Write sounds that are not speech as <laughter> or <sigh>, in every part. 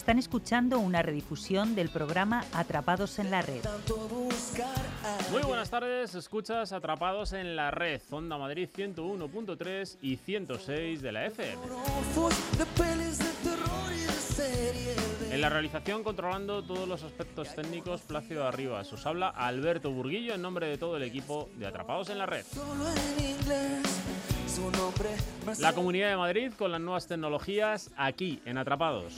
Están escuchando una redifusión del programa Atrapados en la Red. Muy buenas tardes, escuchas Atrapados en la Red, Onda Madrid 101.3 y 106 de la FM. En la realización, controlando todos los aspectos técnicos, Plácido Arribas. Os habla Alberto Burguillo en nombre de todo el equipo de Atrapados en la Red. La Comunidad de Madrid con las nuevas tecnologías aquí en Atrapados.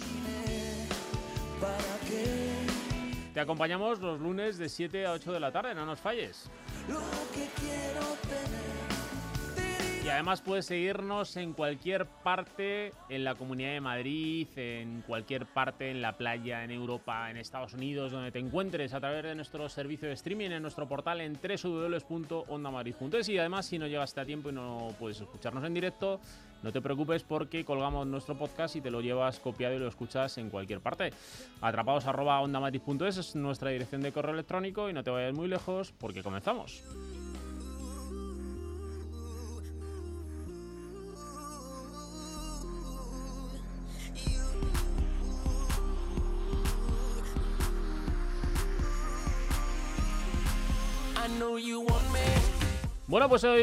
Para que Te acompañamos los lunes de 7 a 8 de la tarde, no nos falles. lo que quiero tener. Y además puedes seguirnos en cualquier parte en la Comunidad de Madrid, en cualquier parte en la playa, en Europa, en Estados Unidos, donde te encuentres a través de nuestro servicio de streaming en nuestro portal en www.ondamadrid.es y además si no llegaste a tiempo y no puedes escucharnos en directo, no te preocupes porque colgamos nuestro podcast y te lo llevas copiado y lo escuchas en cualquier parte. Atrapados es nuestra dirección de correo electrónico y no te vayas muy lejos porque comenzamos. Bueno, pues hoy,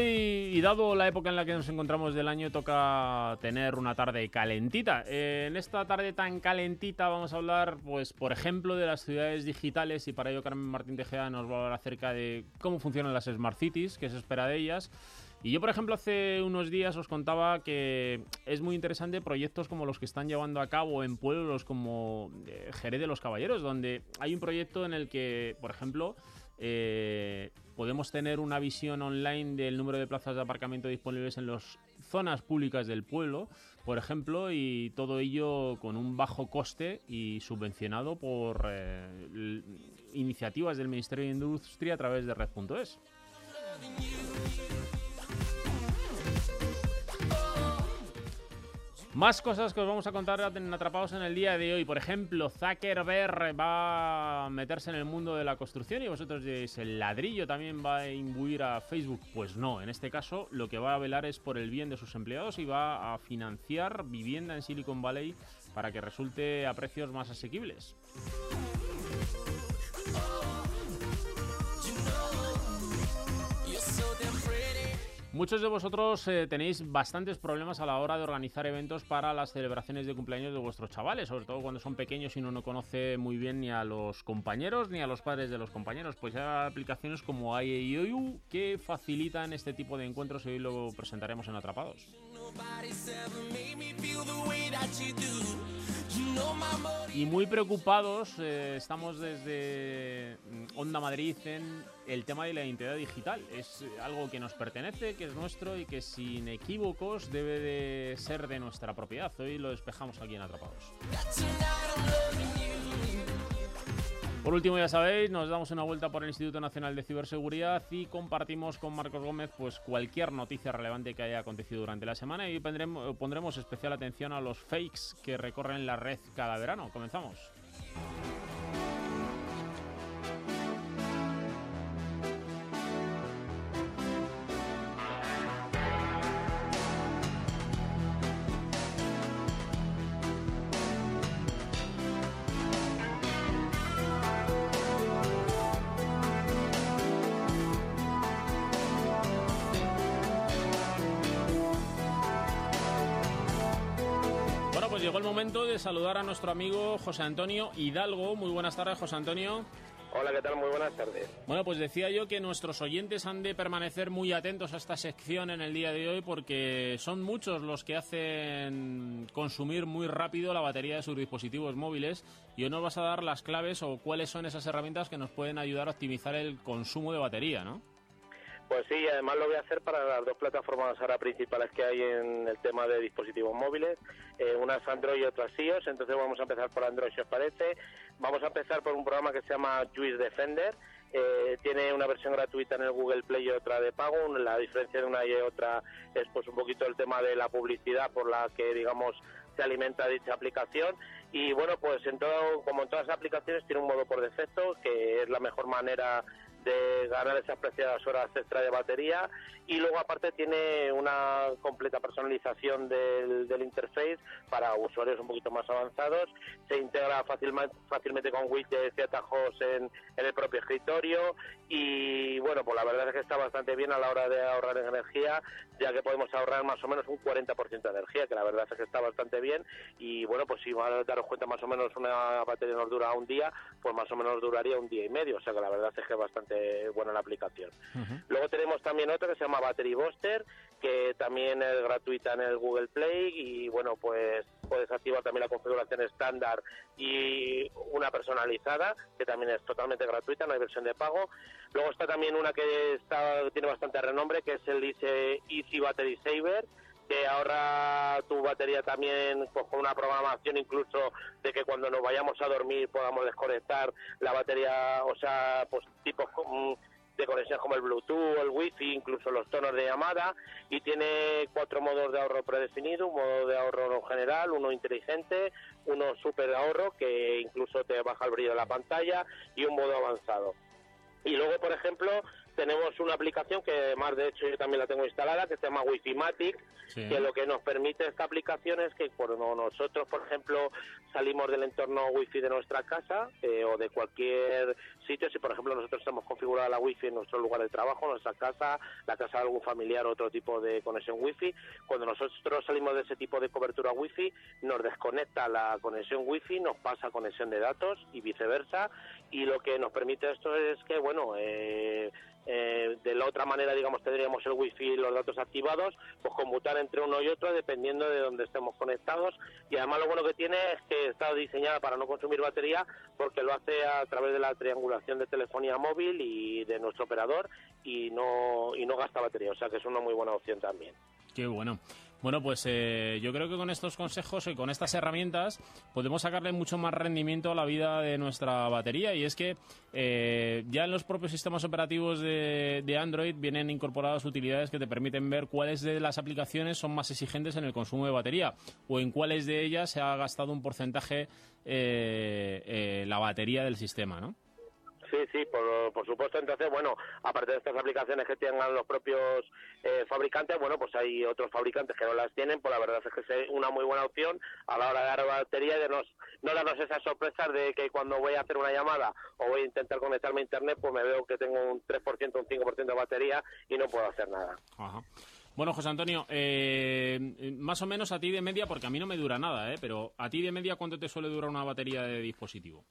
y dado la época en la que nos encontramos del año, toca tener una tarde calentita. Eh, en esta tarde tan calentita vamos a hablar, pues, por ejemplo, de las ciudades digitales y para ello Carmen Martín Tejeda nos va a hablar acerca de cómo funcionan las Smart Cities, qué se espera de ellas. Y yo, por ejemplo, hace unos días os contaba que es muy interesante proyectos como los que están llevando a cabo en pueblos como eh, Jerez de los Caballeros, donde hay un proyecto en el que, por ejemplo, eh, podemos tener una visión online del número de plazas de aparcamiento disponibles en las zonas públicas del pueblo, por ejemplo, y todo ello con un bajo coste y subvencionado por eh, iniciativas del Ministerio de Industria a través de Red.es. Más cosas que os vamos a contar Atrapados en el día de hoy. Por ejemplo, Zuckerberg va a meterse en el mundo de la construcción y vosotros diréis, ¿el ladrillo también va a imbuir a Facebook? Pues no, en este caso lo que va a velar es por el bien de sus empleados y va a financiar vivienda en Silicon Valley para que resulte a precios más asequibles. Muchos de vosotros eh, tenéis bastantes problemas a la hora de organizar eventos para las celebraciones de cumpleaños de vuestros chavales, sobre todo cuando son pequeños y uno no conoce muy bien ni a los compañeros ni a los padres de los compañeros. Pues hay aplicaciones como IAIOU que facilitan este tipo de encuentros y hoy lo presentaremos en Atrapados. Y muy preocupados eh, estamos desde mm, Onda Madrid en el tema de la identidad digital. Es eh, algo que nos pertenece, que es nuestro y que sin equívocos debe de ser de nuestra propiedad. Hoy lo despejamos aquí en Atrapados. Por último, ya sabéis, nos damos una vuelta por el Instituto Nacional de Ciberseguridad y compartimos con Marcos Gómez pues cualquier noticia relevante que haya acontecido durante la semana y pondremos, pondremos especial atención a los fakes que recorren la red cada verano. Comenzamos. De saludar a nuestro amigo José Antonio Hidalgo. Muy buenas tardes, José Antonio. Hola, ¿qué tal? Muy buenas tardes. Bueno, pues decía yo que nuestros oyentes han de permanecer muy atentos a esta sección en el día de hoy porque son muchos los que hacen consumir muy rápido la batería de sus dispositivos móviles y hoy nos vas a dar las claves o cuáles son esas herramientas que nos pueden ayudar a optimizar el consumo de batería, ¿no? Pues sí, además lo voy a hacer para las dos plataformas ahora principales que hay en el tema de dispositivos móviles, eh, unas Android y otras iOS, entonces vamos a empezar por Android si os parece. Vamos a empezar por un programa que se llama Juice Defender, Eh, tiene una versión gratuita en el Google Play y otra de pago. La diferencia de una y otra es pues un poquito el tema de la publicidad por la que digamos se alimenta dicha aplicación y bueno pues en todo como en todas las aplicaciones tiene un modo por defecto que es la mejor manera de ganar esas preciadas horas extra de batería y luego aparte tiene una completa personalización del, del interface para usuarios un poquito más avanzados, se integra fácilmente, fácilmente con widgets y atajos en, en el propio escritorio y bueno, pues la verdad es que está bastante bien a la hora de ahorrar en energía, ya que podemos ahorrar más o menos un 40% de energía, que la verdad es que está bastante bien. Y bueno, pues si van a daros cuenta más o menos una batería nos dura un día, pues más o menos duraría un día y medio, o sea que la verdad es que es bastante buena la aplicación. Luego tenemos también otra que se llama Battery Buster, que también es gratuita en el Google Play y bueno, pues puedes activar también la configuración estándar y una personalizada, que también es totalmente gratuita, no hay versión de pago. Luego está también una que está, tiene bastante renombre, que es el Easy Battery Saver, que ahorra tu batería también pues, con una programación incluso de que cuando nos vayamos a dormir podamos desconectar la batería, o sea, pues tipos de conexión como el Bluetooth, el Wi-Fi, incluso los tonos de llamada y tiene cuatro modos de ahorro predefinido, un modo de ahorro general, uno inteligente, uno super ahorro que incluso te baja el brillo de la pantalla y un modo avanzado. Y luego, por ejemplo, tenemos una aplicación que además de hecho yo también la tengo instalada que se llama Wi-Fi Matic que lo que nos permite esta aplicación es que cuando nosotros por ejemplo salimos del entorno Wi-Fi de nuestra casa eh, o de cualquier sitio si por ejemplo nosotros hemos configurado la Wi-Fi en nuestro lugar de trabajo nuestra casa la casa de algún familiar otro tipo de conexión Wi-Fi cuando nosotros salimos de ese tipo de cobertura Wi-Fi nos desconecta la conexión Wi-Fi nos pasa conexión de datos y viceversa y lo que nos permite esto es que bueno eh, eh, de la otra manera, digamos, tendríamos el wifi y los datos activados, pues conmutar entre uno y otro dependiendo de donde estemos conectados. Y además lo bueno que tiene es que está diseñada para no consumir batería porque lo hace a través de la triangulación de telefonía móvil y de nuestro operador y no, y no gasta batería. O sea que es una muy buena opción también. Qué bueno. Bueno, pues eh, yo creo que con estos consejos y con estas herramientas podemos sacarle mucho más rendimiento a la vida de nuestra batería. Y es que eh, ya en los propios sistemas operativos de, Android vienen incorporadas utilidades que te permiten ver cuáles de las aplicaciones son más exigentes en el consumo de batería o en cuáles de ellas se ha gastado un porcentaje eh, la batería del sistema, ¿no? Sí, sí, por, por, supuesto. Entonces, bueno, aparte de estas aplicaciones que tengan los propios eh, fabricantes, bueno, pues hay otros fabricantes que no las tienen, pues la verdad es que es una muy buena opción a la hora de dar batería y de nos, no darnos esas sorpresas de que cuando voy a hacer una llamada o voy a intentar conectarme a Internet, pues me veo que tengo un 3%, un 5% de batería y no puedo hacer nada. Bueno, José Antonio, eh, más o menos a ti de media, porque a mí no me dura nada, ¿eh? pero a ti de media, ¿cuánto te suele durar una batería de dispositivo?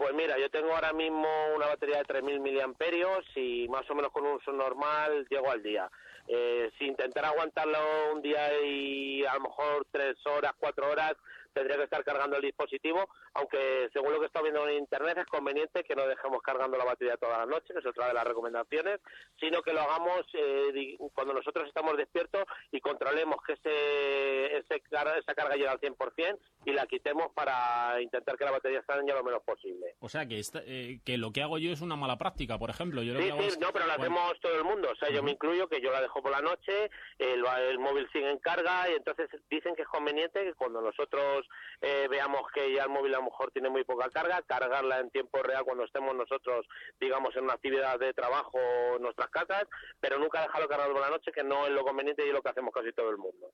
Pues mira, yo tengo ahora mismo una batería de 3.000 miliamperios y más o menos con un uso normal llego al día. Eh, si intentar aguantarlo un día y a lo mejor tres horas, cuatro horas, tendría que estar cargando el dispositivo, aunque según lo que está viendo en internet es conveniente que no dejemos cargando la batería toda la noche, que es otra de las recomendaciones, sino que lo hagamos eh, cuando nosotros estamos despiertos y controlemos que ese, ese esa carga llegue al 100% y la quitemos para intentar que la batería esté lo menos posible. O sea, que, eh, que lo que hago yo es una mala práctica, por ejemplo. Yo sí, sí, no, pero la hacemos todo el mundo. O sea, yo me incluyo que yo la dejo por la noche, el, el móvil sigue en carga y entonces dicen que es conveniente que cuando nosotros eh, veamos que ya el móvil a lo mejor tiene muy poca carga, cargarla en tiempo real cuando estemos nosotros, digamos, en una actividad de trabajo en nuestras casas, pero nunca dejarlo cargado por la noche, que no es lo conveniente y es lo que hacemos casi todo el mundo.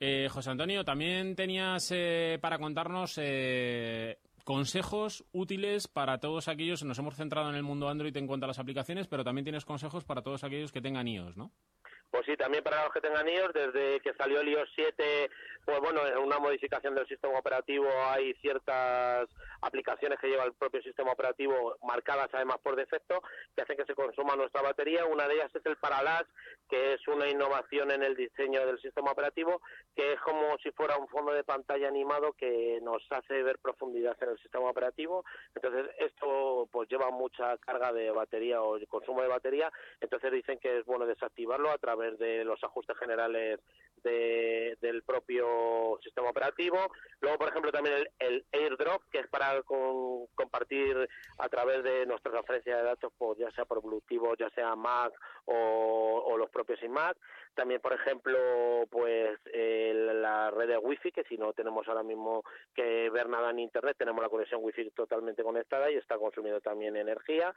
Eh, José Antonio, también tenías eh, para contarnos consejos útiles para todos aquellos, nos hemos centrado en el mundo Android en cuanto a las aplicaciones, pero también tienes consejos para todos aquellos que tengan iOS, ¿no? Pues sí, también para los que tengan iOS, desde que salió el iOS 7, pues bueno, en una modificación del sistema operativo hay ciertas aplicaciones que lleva el propio sistema operativo marcadas además por defecto que hacen que se consuma nuestra batería. Una de ellas es el Parallax, que es una innovación en el diseño del sistema operativo, que es como si fuera un fondo de pantalla animado que nos hace ver profundidad en el sistema operativo. Entonces, esto pues lleva mucha carga de batería o consumo de batería, entonces dicen que es bueno desactivarlo a través de los ajustes generales de- del propio sistema operativo. Luego, por ejemplo, también el, el AirDrop, que es para compartir a través de nuestra transferencia de datos, pues, ya sea por Bluetooth, ya sea Mac o, los propios iMac. También, por ejemplo, pues el- la red de Wi-Fi, que si no tenemos ahora mismo que ver nada en Internet, tenemos la conexión Wi-Fi totalmente conectada y está consumiendo también energía.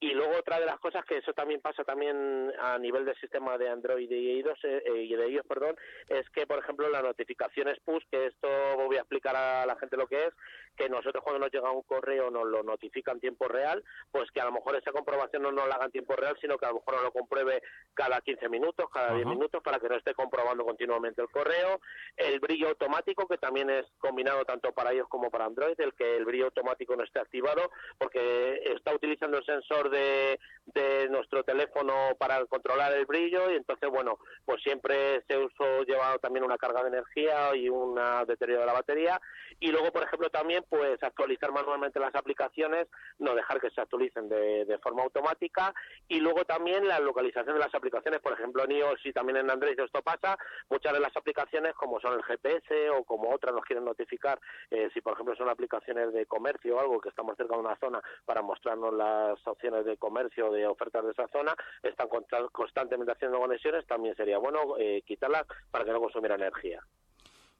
Y luego otra de las cosas que eso también pasa también a nivel del sistema de Android y iOS, eh, eh, y de iOS, perdón, es que, por ejemplo, las notificaciones push, que esto voy a explicar a la gente lo que es, que nosotros cuando nos llega un correo nos lo notifica en tiempo real, pues que a lo mejor esa comprobación no nos la haga en tiempo real, sino que a lo mejor nos lo compruebe cada 15 minutos, cada 10 Ajá. minutos, para que no esté comprobando continuamente el correo. El brillo automático, que también es combinado tanto para iOS como para Android, el que el brillo automático no esté activado, porque está utilizando el sensor de, de nuestro teléfono para controlar el brillo y entonces, bueno, pues siempre ese uso lleva también una carga de energía y un deterioro de la batería. Y luego, por ejemplo, también pues actualizar manualmente las aplicaciones, no dejar que se actualicen de, de forma automática. Y luego también la localización de las aplicaciones, por ejemplo, en iOS y también en Android esto pasa, muchas de las aplicaciones como son el GPS o como otras nos quieren notificar eh, si por ejemplo son aplicaciones de comercio o algo que estamos cerca de una zona para mostrarnos las opciones de comercio de ofertas de esa zona, están consta- constantemente haciendo conexiones, también sería bueno eh, quitarlas para que no consumiera energía.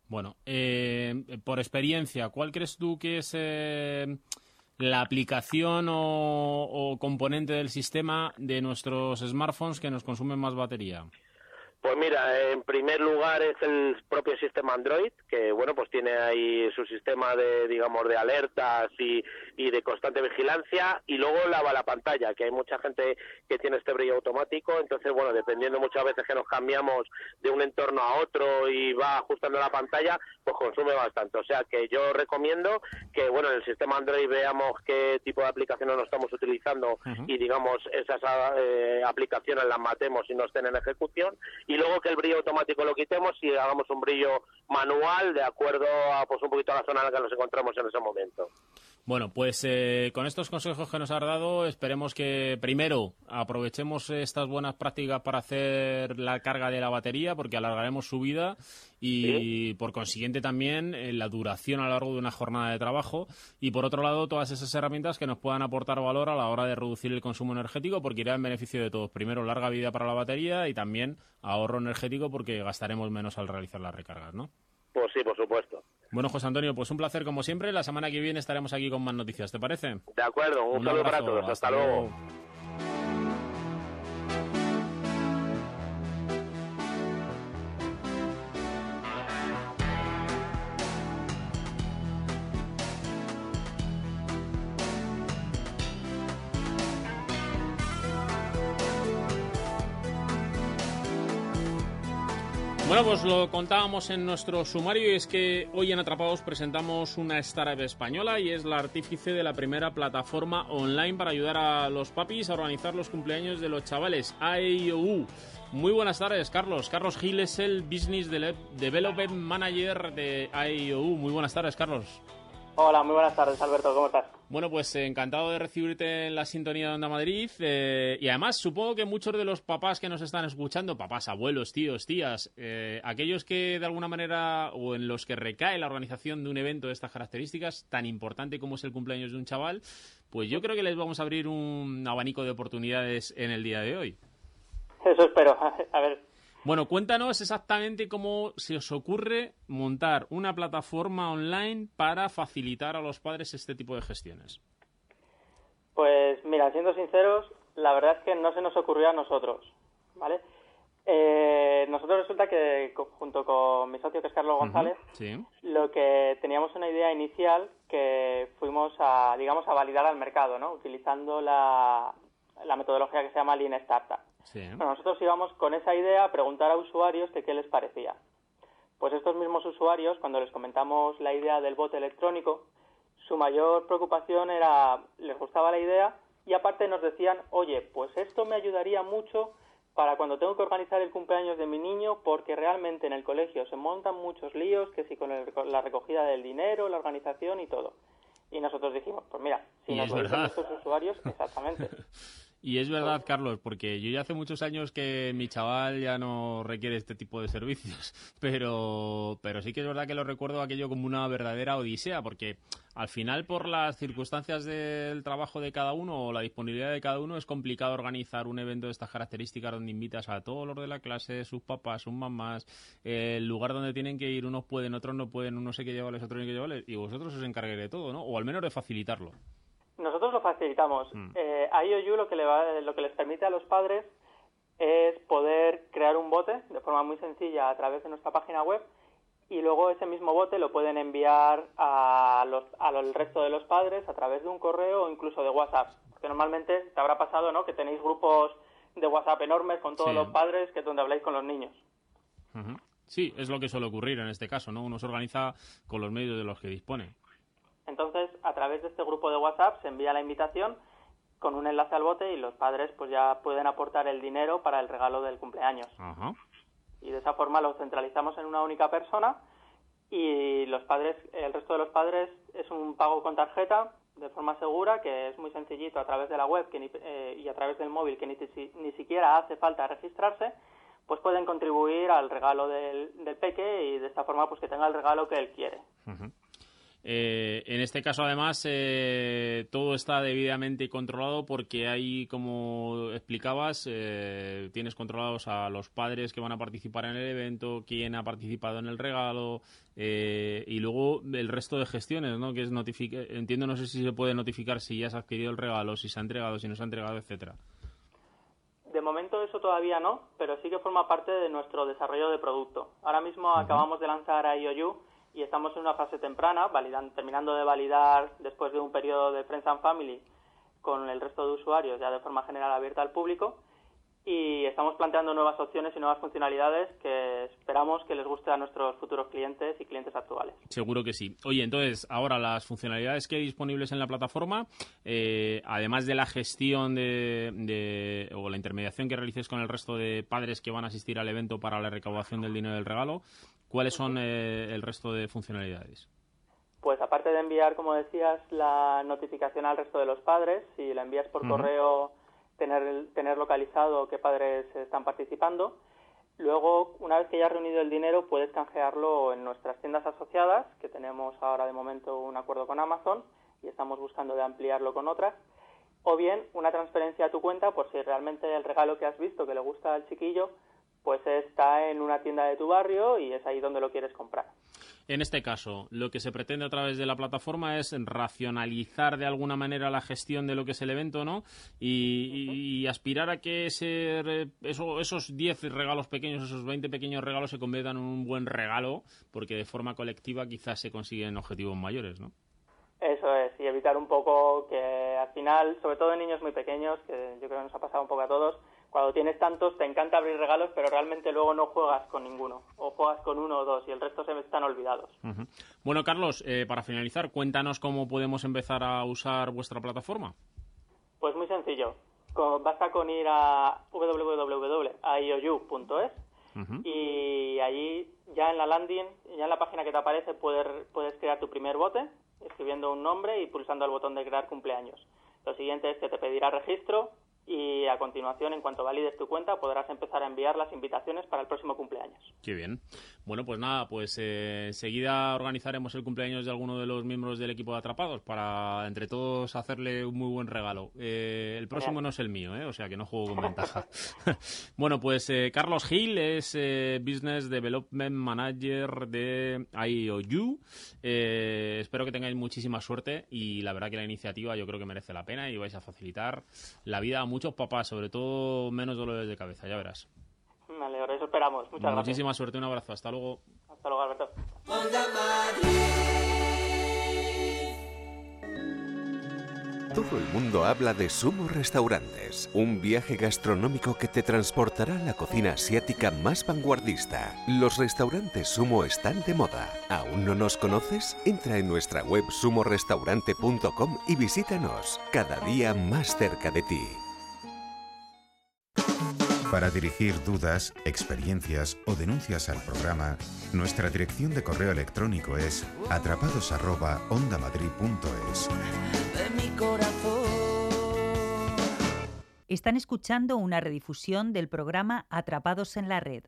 Bueno, eh, por experiencia, ¿cuál crees tú que es eh, la aplicación o, componente del sistema de nuestros smartphones que nos consumen más batería? Pues mira, en primer lugar es el propio sistema Android, que bueno, pues tiene ahí su sistema de, digamos, de alertas y, y de constante vigilancia, y luego lava la pantalla, que hay mucha gente que tiene este brillo automático, entonces bueno, dependiendo muchas veces que nos cambiamos de un entorno a otro y va ajustando la pantalla, pues consume bastante. O sea que yo recomiendo que bueno, en el sistema Android veamos qué tipo de aplicaciones nos estamos utilizando y digamos esas eh, aplicaciones las matemos y no estén en ejecución y luego que el brillo automático lo quitemos y hagamos un brillo manual de acuerdo a pues un poquito a la zona en la que nos encontramos en ese momento. Bueno, pues eh, con estos consejos que nos has dado, esperemos que primero aprovechemos estas buenas prácticas para hacer la carga de la batería, porque alargaremos su vida y por consiguiente también eh, la duración a lo largo de una jornada de trabajo. Y por otro lado, todas esas herramientas que nos puedan aportar valor a la hora de reducir el consumo energético, porque irá en beneficio de todos. Primero, larga vida para la batería y también ahorro energético, porque gastaremos menos al realizar las recargas, ¿no? Pues sí, por supuesto. Bueno, José Antonio, pues un placer como siempre. La semana que viene estaremos aquí con más noticias, ¿te parece? De acuerdo, un, saludo para abrazo, todos. Hasta, luego. Pues lo contábamos en nuestro sumario y es que hoy en Atrapados presentamos una startup española y es la artífice de la primera plataforma online para ayudar a los papis a organizar los cumpleaños de los chavales, AEIOU. Muy buenas tardes, Carlos. Carlos Gil es el Business Development Manager de AEIOU. Muy buenas tardes, Carlos. Hola, muy buenas tardes, Alberto, ¿cómo estás? Bueno, pues eh, encantado de recibirte en la sintonía de Onda Madrid. eh, y además, supongo que muchos de los papás que nos están escuchando, papás, abuelos, tíos, tías, eh, aquellos que de alguna manera o en los que recae la organización de un evento de estas características, tan importante como es el cumpleaños de un chaval, pues yo creo que les vamos a abrir un abanico de oportunidades en el día de hoy. Eso espero. <laughs> A ver, Bueno, cuéntanos exactamente cómo se os ocurre montar una plataforma online para facilitar a los padres este tipo de gestiones. pues mira, siendo sinceros, la verdad es que no se nos ocurrió a nosotros, ¿vale? Eh, nosotros resulta que junto con mi socio, que es Carlos González, Sí. lo que teníamos una idea inicial que fuimos a, digamos, a validar al mercado, ¿no? Utilizando la, la metodología que se llama Lean Startup. Sí. Bueno, nosotros íbamos con esa idea a preguntar a usuarios que qué les parecía. Pues estos mismos usuarios, cuando les comentamos la idea del voto electrónico, su mayor preocupación era, les gustaba la idea y aparte nos decían, oye, pues esto me ayudaría mucho para cuando tengo que organizar el cumpleaños de mi niño porque realmente en el colegio se montan muchos líos, que si con el- la recogida del dinero, la organización y todo. Y nosotros dijimos, pues mira, si nos lo dicen estos usuarios, exactamente. <laughs> Y es verdad, Carlos, porque yo ya hace muchos años que mi chaval ya no requiere este tipo de servicios, <laughs> pero, pero sí que es verdad que lo recuerdo aquello como una verdadera odisea, porque al final por las circunstancias del trabajo de cada uno o la disponibilidad de cada uno es complicado organizar un evento de estas características donde invitas a todos los de la clase, sus papás, sus mamás, el lugar donde tienen que ir, unos pueden, otros no pueden, unos hay que llevarles, otros no hay que llevarles, y vosotros os encarguéis de todo, ¿no? O al menos de facilitarlo. Nosotros lo facilitamos. Mm. Eh, a IOU lo que, le va- lo que les permite a los padres es poder crear un bote de forma muy sencilla a través de nuestra página web y luego ese mismo bote lo pueden enviar a los, al resto de los padres a través de un correo o incluso de WhatsApp. Porque normalmente te habrá pasado ¿no? que tenéis grupos de WhatsApp enormes con todos Sí. los padres que es donde habláis con los niños. Sí, es lo que suele ocurrir en este caso, ¿no? Uno se organiza con los medios de los que dispone. Entonces, a través de este grupo de WhatsApp se envía la invitación con un enlace al bote y los padres pues ya pueden aportar el dinero para el regalo del cumpleaños. Ajá. Y de esa forma lo centralizamos en una única persona y los padres, el resto de los padres es un pago con tarjeta de forma segura que es muy sencillito a través de la web que ni- eh, y a través del móvil que ni, ni siquiera hace falta registrarse pues pueden contribuir al regalo del, del peque y de esta forma pues que tenga el regalo que él quiere. Eh, en este caso, además, eh, todo está debidamente controlado porque hay, como explicabas, eh, tienes controlados a los padres que van a participar en el evento, quién ha participado en el regalo eh, y luego el resto de gestiones, ¿no? Que es notificar, entiendo, no sé si se puede notificar si ya se ha adquirido el regalo, si se ha entregado, si no se ha entregado, etcétera. De momento eso todavía no, pero sí que forma parte de nuestro desarrollo de producto. Ahora mismo acabamos de lanzar a IOU y estamos en una fase temprana, validan- terminando de validar después de un periodo de Friends and Family con el resto de usuarios ya de forma general abierta al público y estamos planteando nuevas opciones y nuevas funcionalidades que esperamos que les guste a nuestros futuros clientes y clientes actuales. Seguro que sí. Oye, entonces, ahora las funcionalidades que hay disponibles en la plataforma, eh, además de la gestión de, de- o la intermediación que realices con el resto de padres que van a asistir al evento para la recaudación del dinero del regalo, ¿cuáles son eh, el resto de funcionalidades? Pues aparte de enviar, como decías, la notificación al resto de los padres, si la envías por correo, tener, tener localizado qué padres están participando. Luego, una vez que ya has reunido el dinero, puedes canjearlo en nuestras tiendas asociadas, que tenemos ahora de momento un acuerdo con Amazon y estamos buscando de ampliarlo con otras. O bien una transferencia a tu cuenta por si realmente el regalo que has visto que le gusta al chiquillo, pues está en una tienda de tu barrio y es ahí donde lo quieres comprar. En este caso, lo que se pretende a través de la plataforma es racionalizar de alguna manera la gestión de lo que es el evento, ¿no? Y, y- y aspirar a que ese, eso- esos 10 regalos pequeños, esos 20 pequeños regalos se conviertan en un buen regalo, porque de forma colectiva quizás se consiguen objetivos mayores, ¿no? Eso es, y evitar un poco que al final, sobre todo en niños muy pequeños, que yo creo que nos ha pasado un poco a todos, cuando tienes tantos te encanta abrir regalos, pero realmente luego no juegas con ninguno, o juegas con uno o dos y el resto se están olvidados. Bueno, Carlos, eh, para finalizar, cuéntanos cómo podemos empezar a usar vuestra plataforma. Pues muy sencillo, basta con ir a www.iou.es Ujú. y allí ya en la landing, ya en la página que te aparece puedes, puedes crear tu primer bote escribiendo un nombre y pulsando el botón de crear cumpleaños. Lo siguiente es que te pedirá registro y a continuación, en cuanto valides tu cuenta, podrás empezar a enviar las invitaciones para el próximo cumpleaños. Qué bien. Bueno, pues nada, pues eh, enseguida organizaremos el cumpleaños de alguno de los miembros del equipo de Atrapados para entre todos hacerle un muy buen regalo. Eh, el próximo Genial. no es el mío, ¿eh? o sea que no juego con ventaja. <laughs> bueno, pues eh, Carlos Gil es eh, Business Development Manager de IOU. Eh, espero que tengáis muchísima suerte y la verdad que la iniciativa yo creo que merece la pena y vais a facilitar la vida a muchos papás, sobre todo menos dolores de cabeza, ya verás. Me alegro, eso esperamos. Muchas Muchísima suerte, un abrazo, hasta luego. gracias. Hasta luego, Alberto. Todo el mundo habla de Sumo Restaurantes, un viaje gastronómico que te transportará a la cocina asiática más vanguardista. Los restaurantes Sumo están de moda. ¿Aún no nos conoces? Entra en nuestra web sumorestaurante.com y visítanos, cada día más cerca de ti. Para dirigir dudas, experiencias o denuncias al programa, nuestra dirección de correo electrónico es atrapados@ondamadrid.es. Están escuchando una redifusión del programa Atrapados en la Red.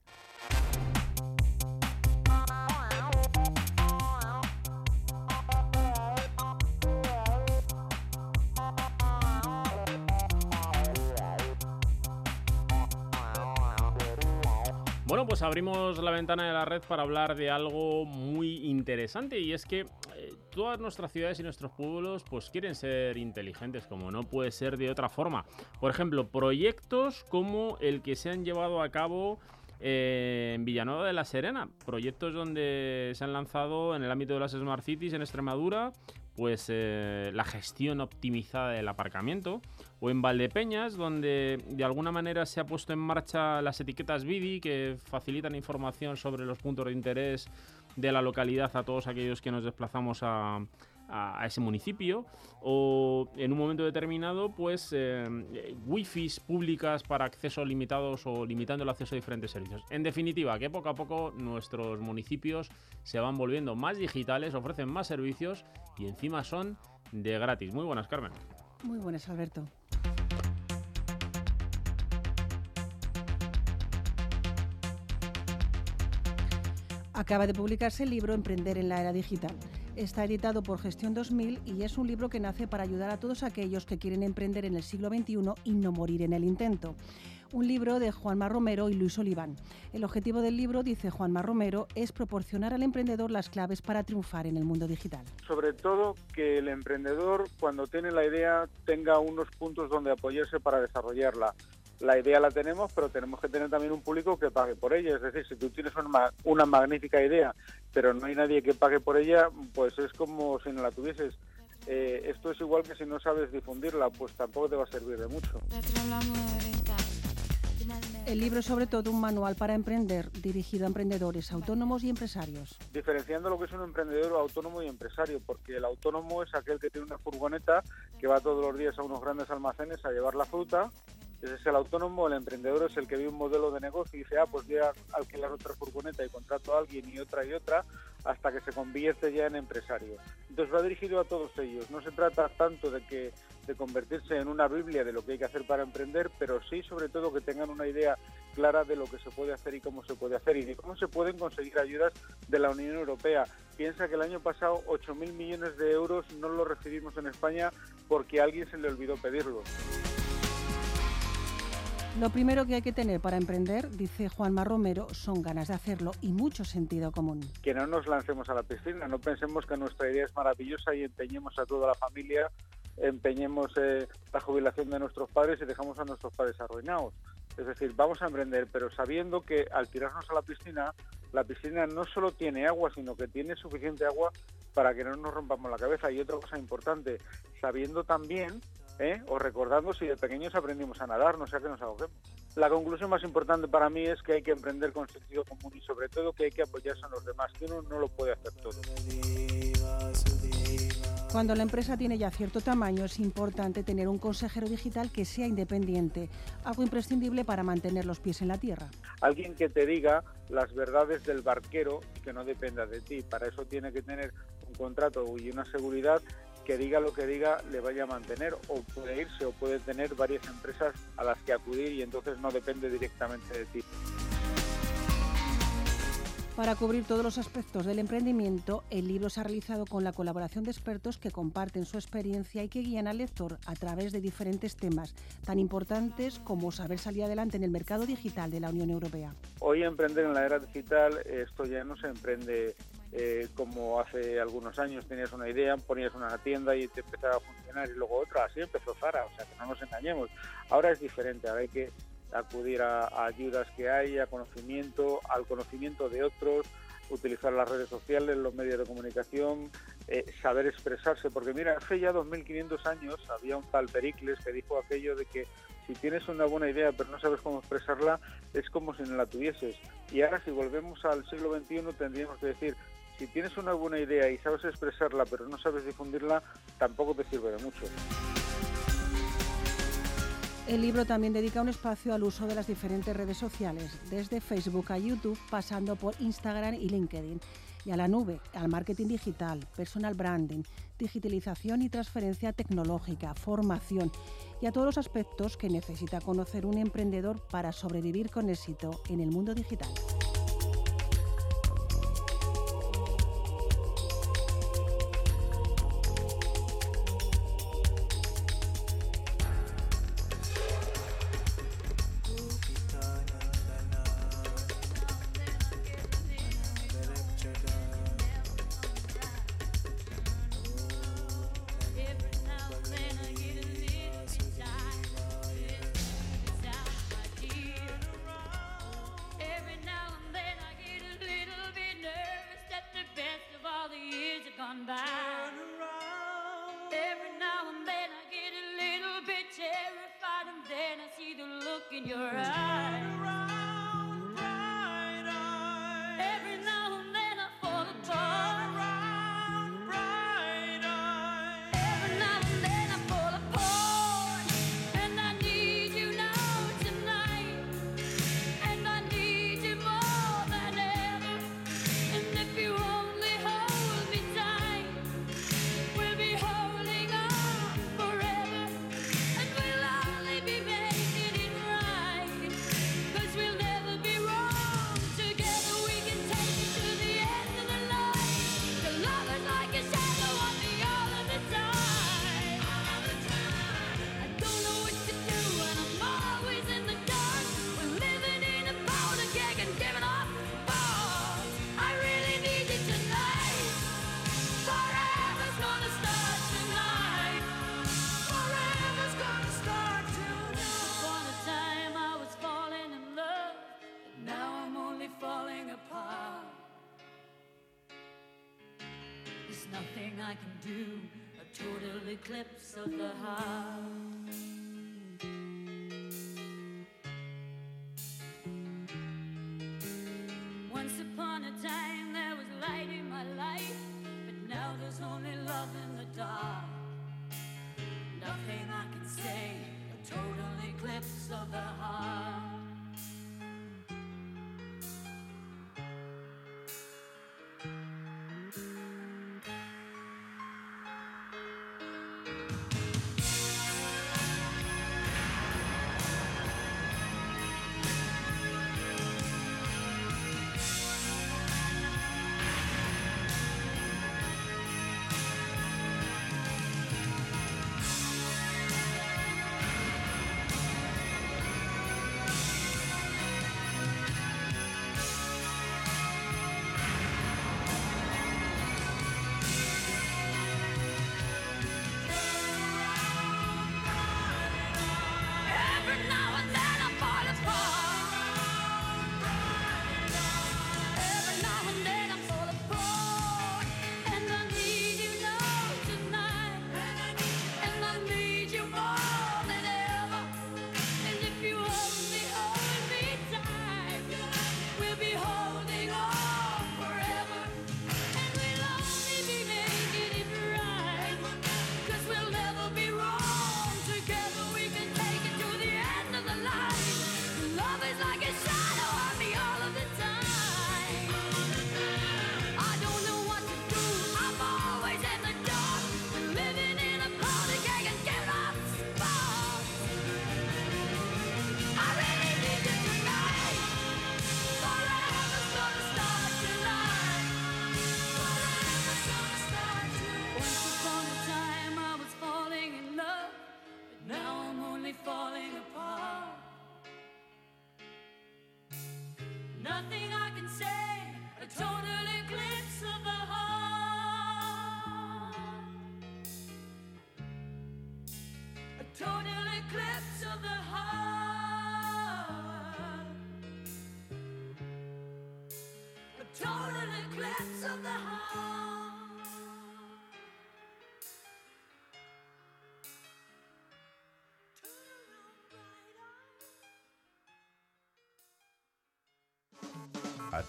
Pues abrimos la ventana de la red para hablar de algo muy interesante y es que eh, todas nuestras ciudades y nuestros pueblos pues quieren ser inteligentes como no puede ser de otra forma. Por ejemplo, proyectos como el que se han llevado a cabo eh, en Villanueva de la Serena, proyectos donde se han lanzado en el ámbito de las Smart Cities en Extremadura pues eh, la gestión optimizada del aparcamiento o en Valdepeñas donde de alguna manera se ha puesto en marcha las etiquetas BIDI que facilitan información sobre los puntos de interés de la localidad a todos aquellos que nos desplazamos a, a, ese municipio o en un momento determinado pues eh, wifis públicas para acceso limitados o limitando el acceso a diferentes servicios. En definitiva, que poco a poco nuestros municipios se van volviendo más digitales, ofrecen más servicios y encima son de gratis. Muy buenas, Carmen. Muy buenas, Alberto. Acaba de publicarse el libro Emprender en la era digital. Está editado por Gestión 2000 y es un libro que nace para ayudar a todos aquellos que quieren emprender en el siglo XXI y no morir en el intento. Un libro de Juanma Romero y Luis Oliván. El objetivo del libro, dice Juanma Romero, es proporcionar al emprendedor las claves para triunfar en el mundo digital. Sobre todo que el emprendedor, cuando tiene la idea, tenga unos puntos donde apoyarse para desarrollarla la idea la tenemos, pero tenemos que tener también un público que pague por ella. Es decir, si tú tienes una, una magnífica idea, pero no hay nadie que pague por ella, pues es como si no la tuvieses. Eh, esto es igual que si no sabes difundirla, pues tampoco te va a servir de mucho. El libro es sobre todo un manual para emprender, dirigido a emprendedores autónomos y empresarios. Diferenciando lo que es un emprendedor autónomo y empresario, porque el autónomo es aquel que tiene una furgoneta que va todos los días a unos grandes almacenes a llevar la fruta ese es el autónomo, el emprendedor es el que ve un modelo de negocio y dice, ah, pues voy a alquilar otra furgoneta y contrato a alguien y otra y otra, hasta que se convierte ya en empresario. Entonces va dirigido a todos ellos. No se trata tanto de que de convertirse en una Biblia de lo que hay que hacer para emprender, pero sí sobre todo que tengan una idea clara de lo que se puede hacer y cómo se puede hacer y de cómo se pueden conseguir ayudas de la Unión Europea. Piensa que el año pasado 8.000 millones de euros no los recibimos en España porque a alguien se le olvidó pedirlos. Lo primero que hay que tener para emprender, dice Juanma Romero, son ganas de hacerlo y mucho sentido común. Que no nos lancemos a la piscina, no pensemos que nuestra idea es maravillosa y empeñemos a toda la familia, empeñemos eh, la jubilación de nuestros padres y dejamos a nuestros padres arruinados. Es decir, vamos a emprender, pero sabiendo que al tirarnos a la piscina, la piscina no solo tiene agua, sino que tiene suficiente agua para que no nos rompamos la cabeza. Y otra cosa importante, sabiendo también ¿eh? o recordando si de pequeños aprendimos a nadar, no sea que nos ahoguemos. La conclusión más importante para mí es que hay que emprender con sentido común y sobre todo que hay que apoyarse en los demás, que uno no lo puede hacer todo. Cuando la empresa tiene ya cierto tamaño es importante tener un consejero digital que sea independiente, algo imprescindible para mantener los pies en la tierra. Alguien que te diga las verdades del barquero y que no dependa de ti. Para eso tiene que tener un contrato y una seguridad que diga lo que diga le vaya a mantener o puede irse o puede tener varias empresas a las que acudir y entonces no depende directamente de ti. Para cubrir todos los aspectos del emprendimiento, el libro se ha realizado con la colaboración de expertos que comparten su experiencia y que guían al lector a través de diferentes temas tan importantes como saber salir adelante en el mercado digital de la Unión Europea. Hoy emprender en la era digital, esto ya no se emprende eh, como hace algunos años tenías una idea, ponías una tienda y te empezaba a funcionar y luego otra, así empezó Zara, o sea que no nos engañemos. Ahora es diferente, ahora hay que acudir a, ayudas que hay, a conocimiento, al conocimiento de otros, utilizar las redes sociales, los medios de comunicación, eh, saber expresarse, porque mira, hace ya 2500 años había un tal Pericles que dijo aquello de que si tienes una buena idea pero no sabes cómo expresarla, es como si no la tuvieses. Y ahora si volvemos al siglo XXI tendríamos que decir, si tienes una buena idea y sabes expresarla pero no sabes difundirla, tampoco te sirve de mucho. El libro también dedica un espacio al uso de las diferentes redes sociales, desde Facebook a YouTube, pasando por Instagram y LinkedIn, y a la nube, al marketing digital, personal branding, digitalización y transferencia tecnológica, formación, y a todos los aspectos que necesita conocer un emprendedor para sobrevivir con éxito en el mundo digital. of the heart.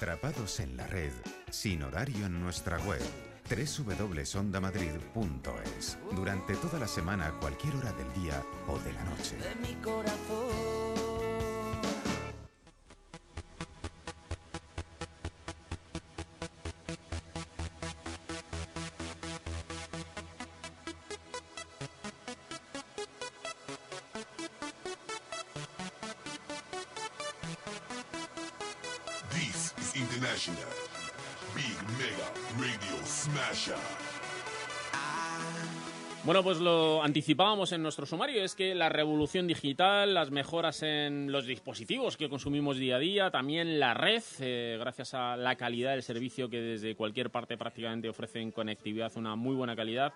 Atrapados en la red, sin horario en nuestra web www.ondamadrid.es durante toda la semana cualquier hora del día o de la noche. De mi corazón. Bueno, pues lo anticipábamos en nuestro sumario, es que la revolución digital, las mejoras en los dispositivos que consumimos día a día, también la red, eh, gracias a la calidad del servicio que desde cualquier parte prácticamente ofrecen conectividad, una muy buena calidad,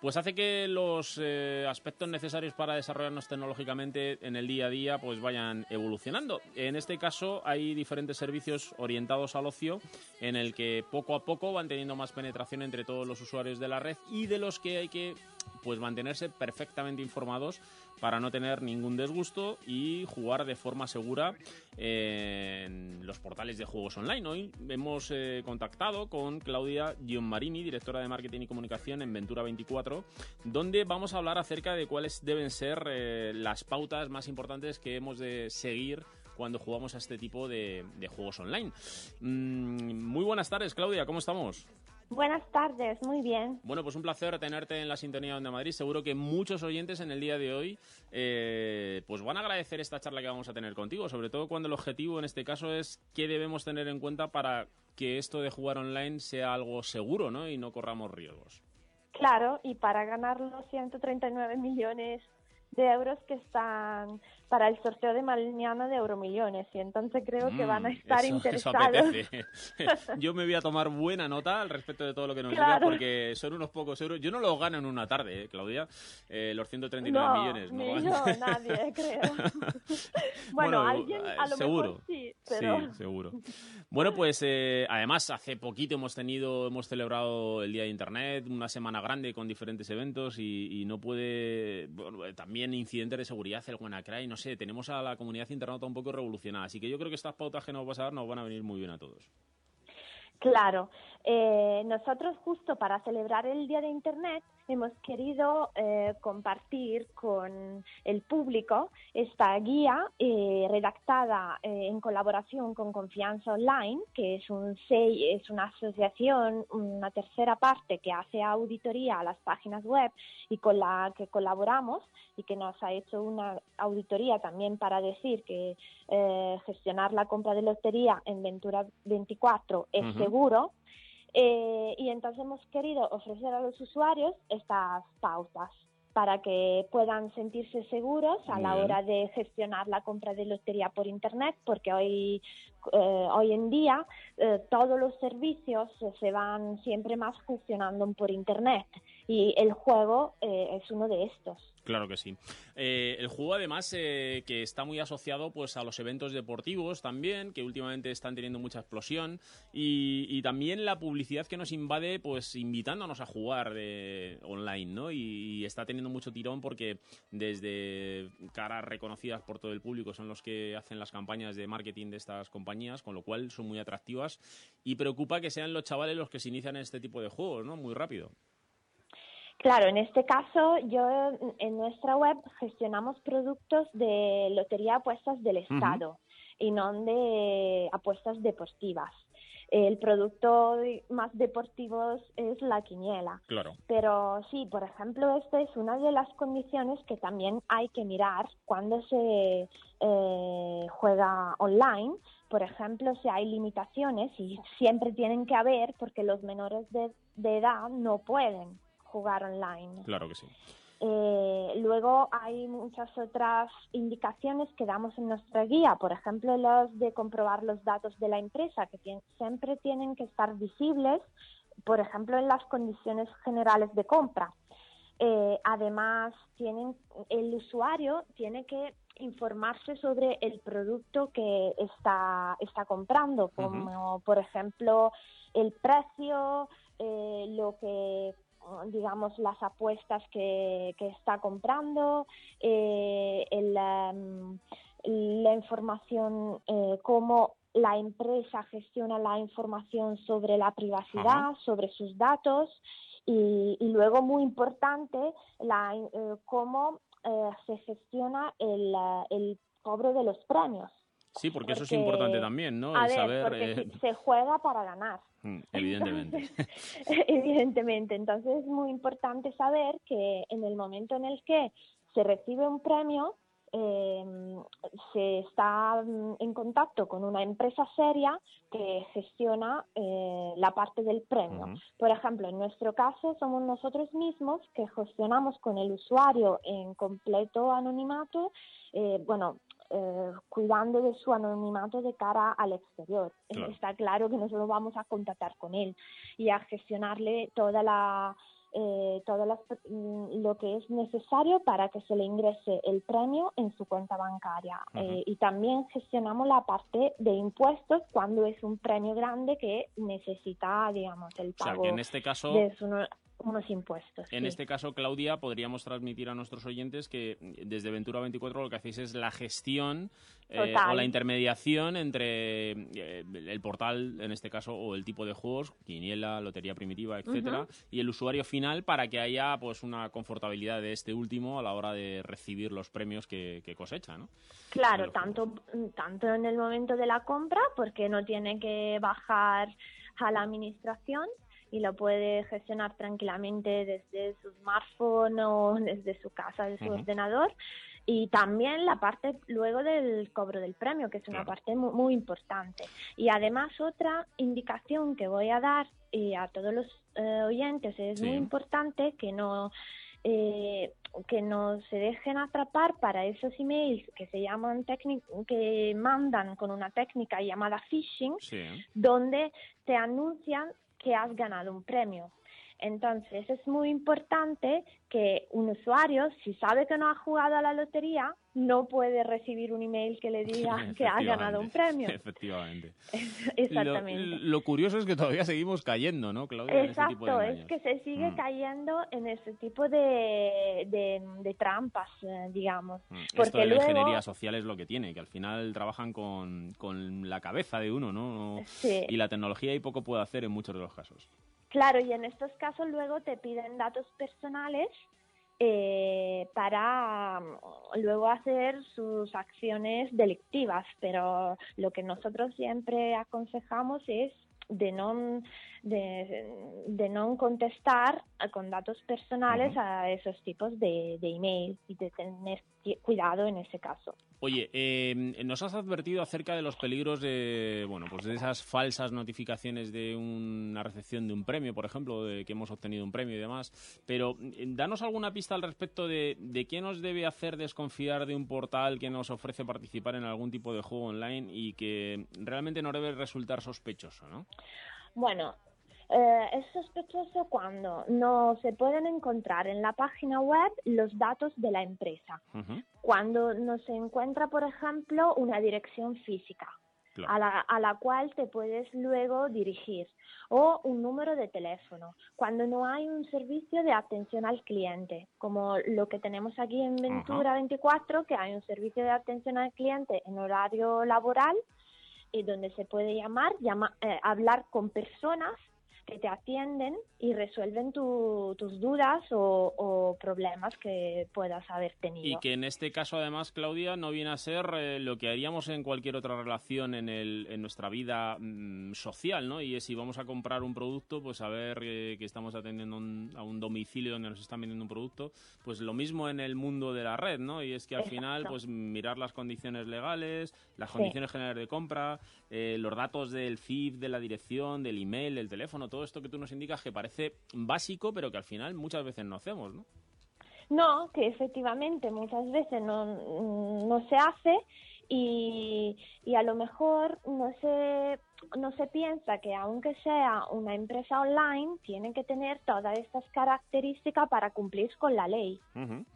pues hace que los eh, aspectos necesarios para desarrollarnos tecnológicamente en el día a día pues vayan evolucionando. En este caso hay diferentes servicios orientados al ocio en el que poco a poco van teniendo más penetración entre todos los usuarios de la red y de los que hay que pues mantenerse perfectamente informados para no tener ningún disgusto y jugar de forma segura en los portales de juegos online. Hoy hemos eh, contactado con Claudia Gianmarini, directora de marketing y comunicación en Ventura 24, donde vamos a hablar acerca de cuáles deben ser eh, las pautas más importantes que hemos de seguir cuando jugamos a este tipo de, de juegos online. Mm, muy buenas tardes, Claudia, ¿cómo estamos? Buenas tardes, muy bien. Bueno, pues un placer tenerte en la sintonía de Onda Madrid. Seguro que muchos oyentes en el día de hoy eh, pues van a agradecer esta charla que vamos a tener contigo, sobre todo cuando el objetivo en este caso es qué debemos tener en cuenta para que esto de jugar online sea algo seguro ¿no? y no corramos riesgos. Claro, y para ganar los 139 millones de euros que están para el sorteo de mañana de Euromillones y entonces creo que van a Mm, estar eso- eso interesados. apetece. <laughs> Yo me voy a tomar buena nota al respecto de todo lo que nos Claro. porque son unos pocos euros. Yo no los gano en una tarde, ¿eh, Claudia. Eh, los 139 no, millones. ni No yo, gano. <laughs> nadie, creo. <laughs> bueno, alguien a lo seguro. mejor sí, pero... Sí, seguro. Bueno, pues eh, además hace poquito hemos tenido, hemos celebrado el Día de Internet, una semana grande con diferentes eventos y, y no puede, bueno, eh, también incidentes de seguridad, el WannaCry, no sé, tenemos a la comunidad internauta un poco revolucionada, así que yo creo que estas pautas que nos vas a dar nos van a venir muy bien a todos. Claro, eh, nosotros justo para celebrar el Día de Internet hemos querido eh, compartir con el público esta guía eh, redactada eh, en colaboración con Confianza Online, que es, un es una asociación, una tercera parte que hace auditoría a las páginas web y con la que colaboramos y que nos ha hecho una auditoría también para decir que gestionar la compra de lotería en Ventura 24 es seguro. Eh, y entonces hemos querido ofrecer a los usuarios estas pautas para que puedan sentirse seguros a la hora de gestionar la compra de lotería por Internet, porque hoy, eh, hoy en día eh, todos los servicios se van siempre más gestionando por Internet y el juego eh, es uno de estos. Claro que sí. Eh, el juego, además, eh, que está muy asociado pues, a los eventos deportivos también, que últimamente están teniendo mucha explosión, y, también la publicidad que nos invade, pues invitándonos a jugar eh, online, ¿no? Y, y está teniendo mucho tirón porque desde caras reconocidas por todo el público son los que hacen las campañas de marketing de estas compañías, con lo cual son muy atractivas y preocupa que sean los chavales los que se inician en este tipo de juegos, ¿no? Muy rápido. Claro, en este caso, yo en nuestra web gestionamos productos de lotería apuestas del. Estado y no de apuestas deportivas. El producto más deportivo es la quiniela. Claro. Pero sí, por ejemplo, esta es una de las condiciones que también hay que mirar cuando se eh, juega online. Por ejemplo, si hay limitaciones y siempre tienen que haber porque los menores de, de edad no pueden jugar online. Claro que sí. Eh, luego hay muchas otras indicaciones que damos en nuestra guía, por ejemplo, los de comprobar los datos de la empresa, que siempre tienen que estar visibles, por ejemplo, en las condiciones generales de compra. Eh, además, tienen, el usuario tiene que informarse sobre el producto que está, está comprando, como por ejemplo el precio, eh, lo que digamos las apuestas que, que está comprando, eh, el, em, la información, eh, cómo la empresa gestiona la información sobre la privacidad, sobre sus datos y, y luego muy importante la, eh, cómo eh, se gestiona el, eh, el cobro de los premios. Sí, porque, eso es importante también, ¿no? A El ver, saber. porque eh, se juega para ganar. Mm, evidentemente. <laughs> Evidentemente, entonces es muy importante saber que en el momento en el que se recibe un premio, eh, se está mm, en contacto con una empresa seria que gestiona eh, la parte del premio. Por ejemplo, en nuestro caso somos nosotros mismos que gestionamos con el usuario en completo anonimato, eh, bueno, eh, cuidando de su anonimato de cara al exterior. Claro. Está claro que nosotros vamos a contactar con él y a gestionarle toda la eh, todo las- mm, lo que es necesario para que se le ingrese el premio en su cuenta bancaria. Eh, y también gestionamos la parte de impuestos cuando es un premio grande que necesita, digamos, el O sea, pago que en este caso- de su- unos impuestos. En sí. este caso, Claudia, podríamos transmitir a nuestros oyentes que desde Ventura 24 lo que hacéis es la gestión eh, o la intermediación entre eh, el portal, en este caso, o el tipo de juegos, quiniela, lotería primitiva, etcétera, y el usuario final para que haya pues una confortabilidad de este último a la hora de recibir los premios que, que cosecha, ¿no? Claro, tanto, tanto en el momento de la compra, porque no tiene que bajar a la administración y lo puede gestionar tranquilamente desde su smartphone o desde su casa, desde su ordenador. Y también la parte luego del cobro del premio, que es una Claro. parte mu- muy, importante. Y además otra indicación que voy a dar a todos los eh, oyentes es Sí. muy importante que no eh, que no se dejen atrapar para esos emails que se llaman que mandan con una técnica llamada phishing Sí. donde te anuncian que has ganado un premio. Entonces es muy importante que un usuario, si sabe que no ha jugado a la lotería, no puede recibir un email que le diga <laughs> que ha ganado un premio. <laughs> Efectivamente. <laughs> Exactamente. Lo, lo curioso es que todavía seguimos cayendo, ¿no, Claudia? en ese tipo de Exacto, es que se sigue Mm. cayendo en ese tipo de, de, de trampas, eh, digamos. Mm, Esto Porque de la luego, ingeniería social es lo que tiene, que al final trabajan con, con la cabeza de uno, ¿no? No- Sí. Y la tecnología y poco puede hacer en muchos de los casos. claro, y en estos casos luego te piden datos personales eh, para mm, luego hacer sus acciones delictivas, pero lo que nosotros siempre aconsejamos es de no de, de no contestar con datos personales a esos tipos de, de email y de tener cuidado en ese caso. Oye, eh, nos has advertido acerca de los peligros de, bueno, pues de esas falsas notificaciones de una recepción de un premio, por ejemplo, de que hemos obtenido un premio y demás. Pero eh, danos alguna pista al respecto de, de qué nos debe hacer desconfiar de un portal que nos ofrece participar en algún tipo de juego online y que realmente no debe resultar sospechoso, ¿no? Bueno, eh, es sospechoso cuando no se pueden encontrar en la página web los datos de la empresa. Cuando no se encuentra, por ejemplo, una dirección física Claro. a, la, a la cual te puedes luego dirigir o un número de teléfono. Cuando no hay un servicio de atención al cliente, como lo que tenemos aquí en Ventura 24, que hay un servicio de atención al cliente en horario laboral y donde se puede llamar, llama- eh, hablar con personas que te atienden y resuelven tu- tus dudas o, o problemas que puedas haber tenido. Y que en este caso, además, Claudia, no viene a ser eh, lo que haríamos en cualquier otra relación en, el, en nuestra vida mm, social, ¿no? Y es si vamos a comprar un producto, pues saber eh, que estamos atendiendo un- a un domicilio donde nos están vendiendo un producto, pues lo mismo en el mundo de la red, ¿no? Y es que al Exacto. final, pues mirar las condiciones legales, las Sí. condiciones generales de compra, eh, los datos del CIF, de la dirección, del email, del teléfono, todo esto que tú nos indicas que parece básico, pero que al final muchas veces no hacemos, ¿no? No, que efectivamente muchas veces no, no se hace y, y a lo mejor no se, no se piensa que aunque sea una empresa online, tiene que tener todas estas características para cumplir con la ley. Ujú.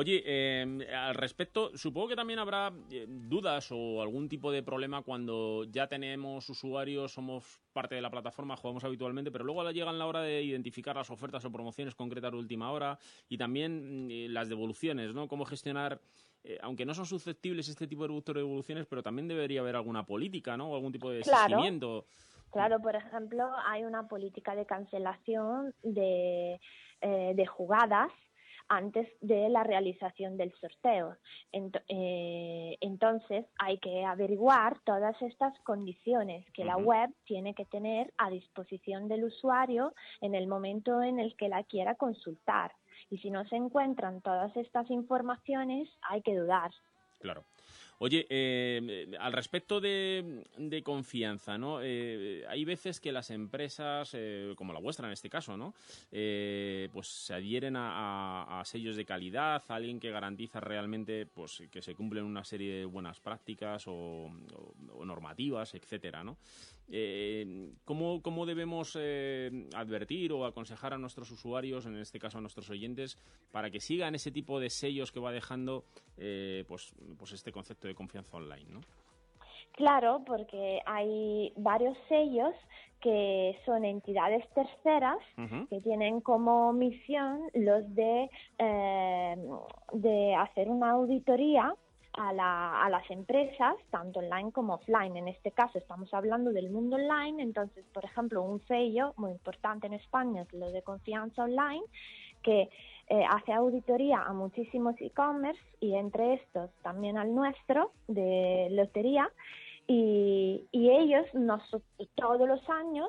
Oye, eh, al respecto, supongo que también habrá eh, dudas o algún tipo de problema cuando ya tenemos usuarios, somos parte de la plataforma, jugamos habitualmente, pero luego llegan la hora de identificar las ofertas o promociones concretas de última hora y también mm, eh, las devoluciones, ¿no? Cómo gestionar, eh, aunque no son susceptibles este tipo de devoluciones, pero también debería haber alguna política, ¿no? O algún tipo de Claro. seguimiento. Claro, por ejemplo, hay una política de cancelación de, eh, de jugadas antes de la realización del sorteo. Eh, entonces, hay que averiguar todas estas condiciones que la web tiene que tener a disposición del usuario en el momento en el que la quiera consultar. Y si no se encuentran todas estas informaciones, hay que dudar. Claro. Oye, eh, al respecto de, confianza, ¿no? Eh, hay veces que las empresas, eh, como la vuestra en este caso, ¿no? Eh, pues se adhieren a, sellos de calidad, a alguien que garantiza realmente pues, que se cumplen una serie de buenas prácticas o, o- o normativas, etcétera, ¿no? Eh, ¿cómo, cómo debemos eh, advertir o aconsejar a nuestros usuarios, en este caso a nuestros oyentes, para que sigan ese tipo de sellos que va dejando eh, pues, pues este concepto de confianza online? ¿no? Claro, porque hay varios sellos que son entidades terceras que tienen como misión los de, eh, de hacer una auditoría a, la- a las empresas, tanto online como offline. En este caso estamos hablando del mundo online, entonces, por ejemplo, un sello muy importante en España es lo de confianza online, que eh, hace auditoría a muchísimos e-commerce y entre estos también al nuestro de lotería y, y ellos nos, todos los años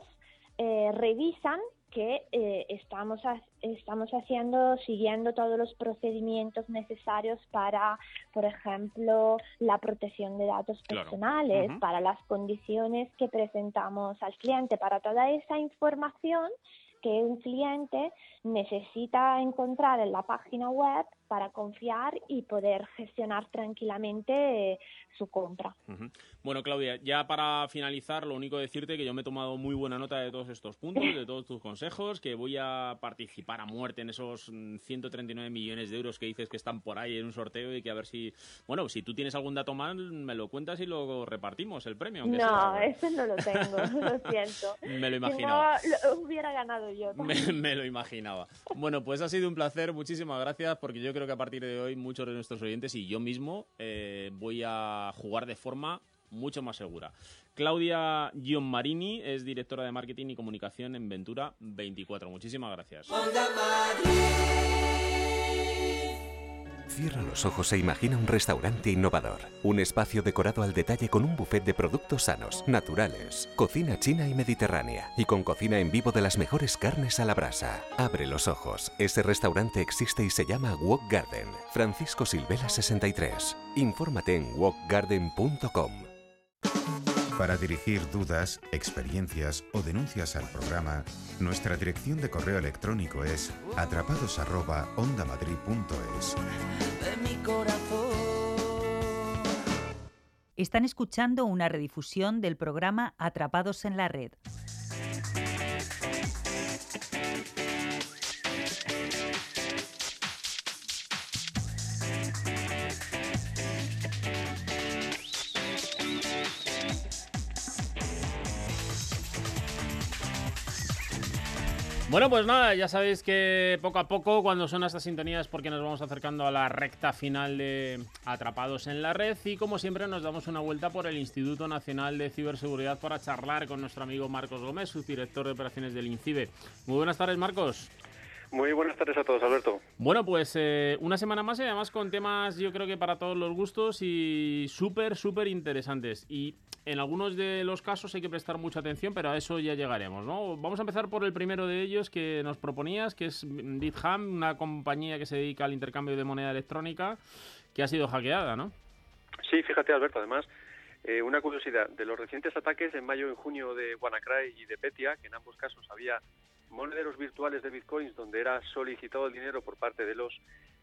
eh, revisan que eh, estamos, ha- estamos haciendo, siguiendo todos los procedimientos necesarios para, por ejemplo, la protección de datos Claro. personales, para las condiciones que presentamos al cliente, para toda esa información que un cliente necesita encontrar en la página web para confiar y poder gestionar tranquilamente eh, su compra. Ujú. Bueno, Claudia, ya para finalizar, lo único decirte que yo me he tomado muy buena nota de todos estos puntos, de todos tus consejos, que voy a participar a muerte en esos mm, 139 millones de euros que dices que están por ahí en un sorteo y que a ver si, bueno, si tú tienes algún dato más, me lo cuentas y lo repartimos el premio. No, sea. ese no lo tengo, <laughs> lo siento. <laughs> Me lo Si imaginaba. no, lo hubiera ganado yo. <laughs> Me, me lo imaginaba. Bueno, pues ha sido un placer, muchísimas gracias, porque yo creo que a partir de hoy muchos de nuestros oyentes y yo mismo eh, voy a jugar de forma mucho más segura. Claudia Gianmarini es directora de marketing y comunicación en Ventura 24. Muchísimas gracias. Cierra los ojos e imagina un restaurante innovador. Un espacio decorado al detalle con un buffet de productos sanos, naturales, cocina china y mediterránea y con cocina en vivo de las mejores carnes a la brasa. Abre los ojos. Ese restaurante existe y se llama Walk Garden. Francisco Silvela 63. Infórmate en walkgarden.com. Para dirigir dudas, experiencias o denuncias al programa, nuestra dirección de correo electrónico es atrapados@ondamadrid.es. de mi corazón. Están escuchando una redifusión del programa Atrapados en la Red. Bueno, pues nada, ya sabéis que poco a poco, cuando son estas sintonías, porque nos vamos acercando a la recta final de Atrapados en la Red. Y como siempre, nos damos una vuelta por el Instituto Nacional de Ciberseguridad para charlar con nuestro amigo Marcos Gómez, subdirector de operaciones del INCIBE. Muy buenas tardes, Marcos. Muy buenas tardes a todos, Alberto. Bueno, pues eh, una semana más y además con temas yo creo que para todos los gustos y súper, súper interesantes. Y en algunos de los casos hay que prestar mucha atención, pero a eso ya llegaremos, ¿no? Vamos a empezar por el primero de ellos que nos proponías, que es Bitham, una compañía que se dedica al intercambio de moneda electrónica, que ha sido hackeada, ¿no? Sí, fíjate, Alberto, además, eh, una curiosidad, de los recientes ataques en mayo y junio de WannaCry y de Petia, que en ambos casos había monederos virtuales de bitcoins donde era solicitado el dinero por parte de los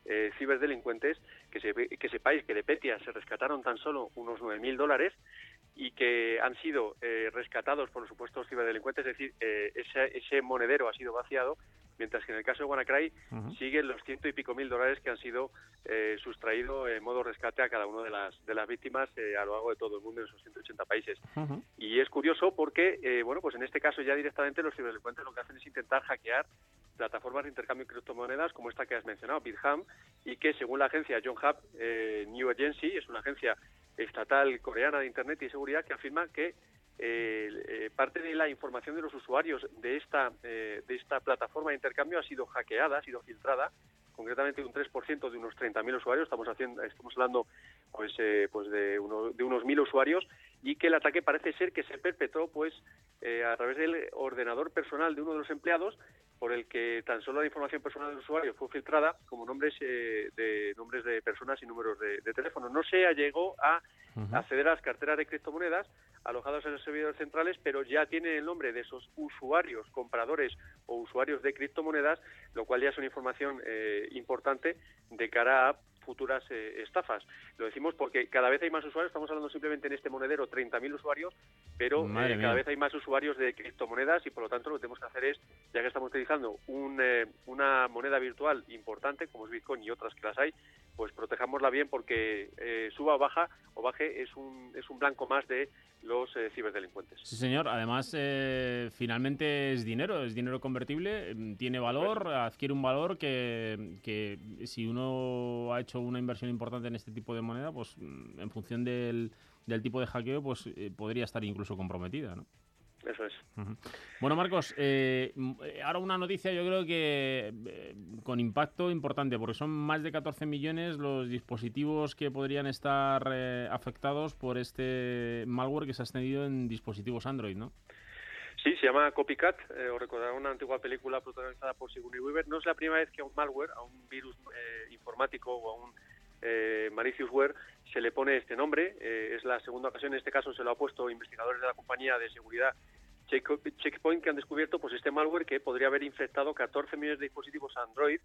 eh, ciberdelincuentes, que, se, que sepáis que de Petia se rescataron tan solo unos 9.000 dólares y que han sido eh, rescatados por los supuestos ciberdelincuentes, es decir, eh, ese, ese monedero ha sido vaciado, mientras que en el caso de WannaCry siguen los ciento y pico mil dólares que han sido eh, sustraídos en modo rescate a cada una de las, de las víctimas eh, a lo largo de todo el mundo en esos 180 países. Y es curioso porque, eh, bueno, pues en este caso ya directamente los ciberdelincuentes lo que hacen es intentar hackear plataformas de intercambio de criptomonedas como esta que has mencionado, Bitham, y que según la agencia John Hub eh, New Agency, es una agencia estatal coreana de Internet y seguridad que afirma que eh, eh, parte de la información de los usuarios de esta, eh, de esta plataforma de intercambio ha sido hackeada, ha sido filtrada, concretamente un 3% de unos 30.000 usuarios, estamos, haciendo, estamos hablando pues, eh, pues de, de unos 1.000 usuarios, y que el ataque parece ser que se perpetró pues, eh, a través del ordenador personal de uno de los empleados por el que tan solo la información personal del usuario fue filtrada como nombres eh, de nombres de personas y números de, de teléfono. No se llegó a acceder a las carteras de criptomonedas alojadas en los servidores centrales, pero ya tienen el nombre de esos usuarios, compradores o usuarios de criptomonedas, lo cual ya es una información eh, importante de cara a futuras eh, estafas. Lo decimos porque cada vez hay más usuarios, estamos hablando simplemente en este monedero 30.000 usuarios, pero eh, cada vez hay más usuarios de criptomonedas y por lo tanto lo que tenemos que hacer es, ya que estamos utilizando un, eh, una moneda virtual importante como es Bitcoin y otras que las hay, pues protejámosla bien porque eh, suba o baja o baje es un, es un blanco más de los eh, ciberdelincuentes. Sí, señor. Además, eh, finalmente es dinero, es dinero convertible, mm, tiene valor, adquiere un valor que, que si uno ha hecho una inversión importante en este tipo de moneda, pues mm, en función del, del tipo de hackeo, pues eh, podría estar incluso comprometida, ¿no? Eso es. Bueno, Marcos, eh, eh, ahora una noticia yo creo que eh, con impacto importante, porque son más de 14 millones los dispositivos que podrían estar eh, afectados por este malware que se ha extendido en dispositivos Android, ¿no? Sí, se llama Copycat, os recordará una antigua película protagonizada por Sigourney Weaver. No es la primera vez que a un malware, a un virus informático o a un eh, maliciousware se le pone este nombre. Eh, es la segunda ocasión, en este caso se lo ha puesto investigadores de la compañía de seguridad Checkpoint que han descubierto pues este malware que podría haber infectado 14 millones de dispositivos Android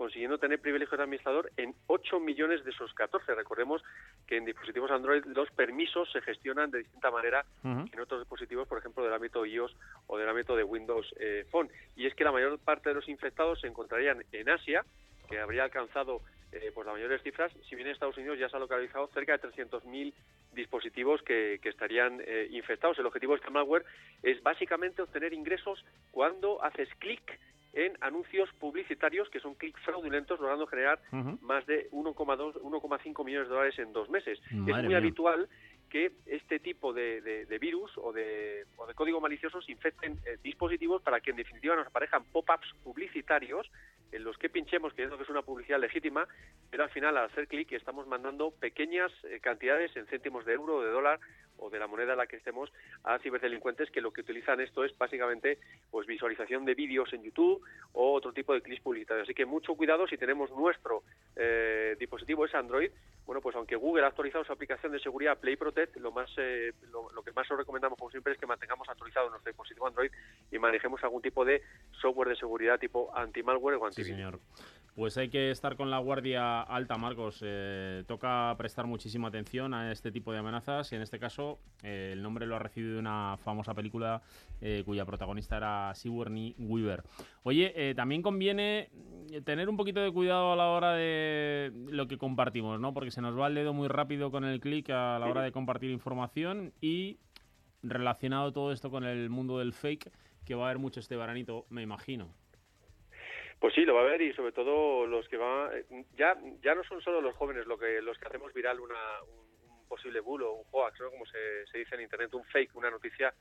consiguiendo tener privilegio de administrador en 8 millones de esos 14. Recordemos que en dispositivos Android los permisos se gestionan de distinta manera que en otros dispositivos, por ejemplo, del ámbito iOS o del ámbito de Windows eh, Phone. Y es que la mayor parte de los infectados se encontrarían en Asia, que habría alcanzado eh, pues las mayores cifras, si bien en Estados Unidos ya se ha localizado cerca de 300.000 dispositivos que, que estarían eh, infectados. El objetivo de este malware es básicamente obtener ingresos cuando haces clic en anuncios publicitarios que son clics fraudulentos, logrando generar más de 1,2, 1,5 millones de dólares en dos meses. Madre es muy mía. habitual que este tipo de, de- virus o de, o de código maliciosos infecten eh, dispositivos para que en definitiva nos aparezcan pop-ups publicitarios en los que pinchemos creyendo que es una publicidad legítima, pero al final al hacer clic estamos mandando pequeñas eh, cantidades en céntimos de euro o de dólar o de la moneda en la que estemos a ciberdelincuentes que lo que utilizan esto es básicamente pues visualización de vídeos en YouTube o otro tipo de clics publicitarios. Así que mucho cuidado si tenemos nuestro eh, dispositivo es Android. Bueno, pues aunque Google ha actualizado su aplicación de seguridad Play Protect, lo más eh, lo, lo que más os recomendamos como siempre es que mantengamos actualizado nuestro dispositivo Android y manejemos algún tipo de software de seguridad tipo anti-malware o Sí, antivirus. señor. Pues hay que estar con la guardia alta, Marcos. Eh, toca prestar muchísima atención a este tipo de amenazas y en este caso eh, el nombre lo ha recibido de una famosa película eh, cuya protagonista era Sigourney Weaver. Oye, eh, también conviene tener un poquito de cuidado a la hora de lo que compartimos, ¿no? Porque se nos va el dedo muy rápido con el clic a la hora de compartir información y relacionado todo esto con el mundo del fake, que va a haber mucho este veranito, me imagino. Pues sí, lo va a haber y sobre todo los que van ya ya no son solo los jóvenes lo que los que hacemos viral una, un, un posible bulo, un hoax, ¿no? como se, se dice en internet, un fake, una noticia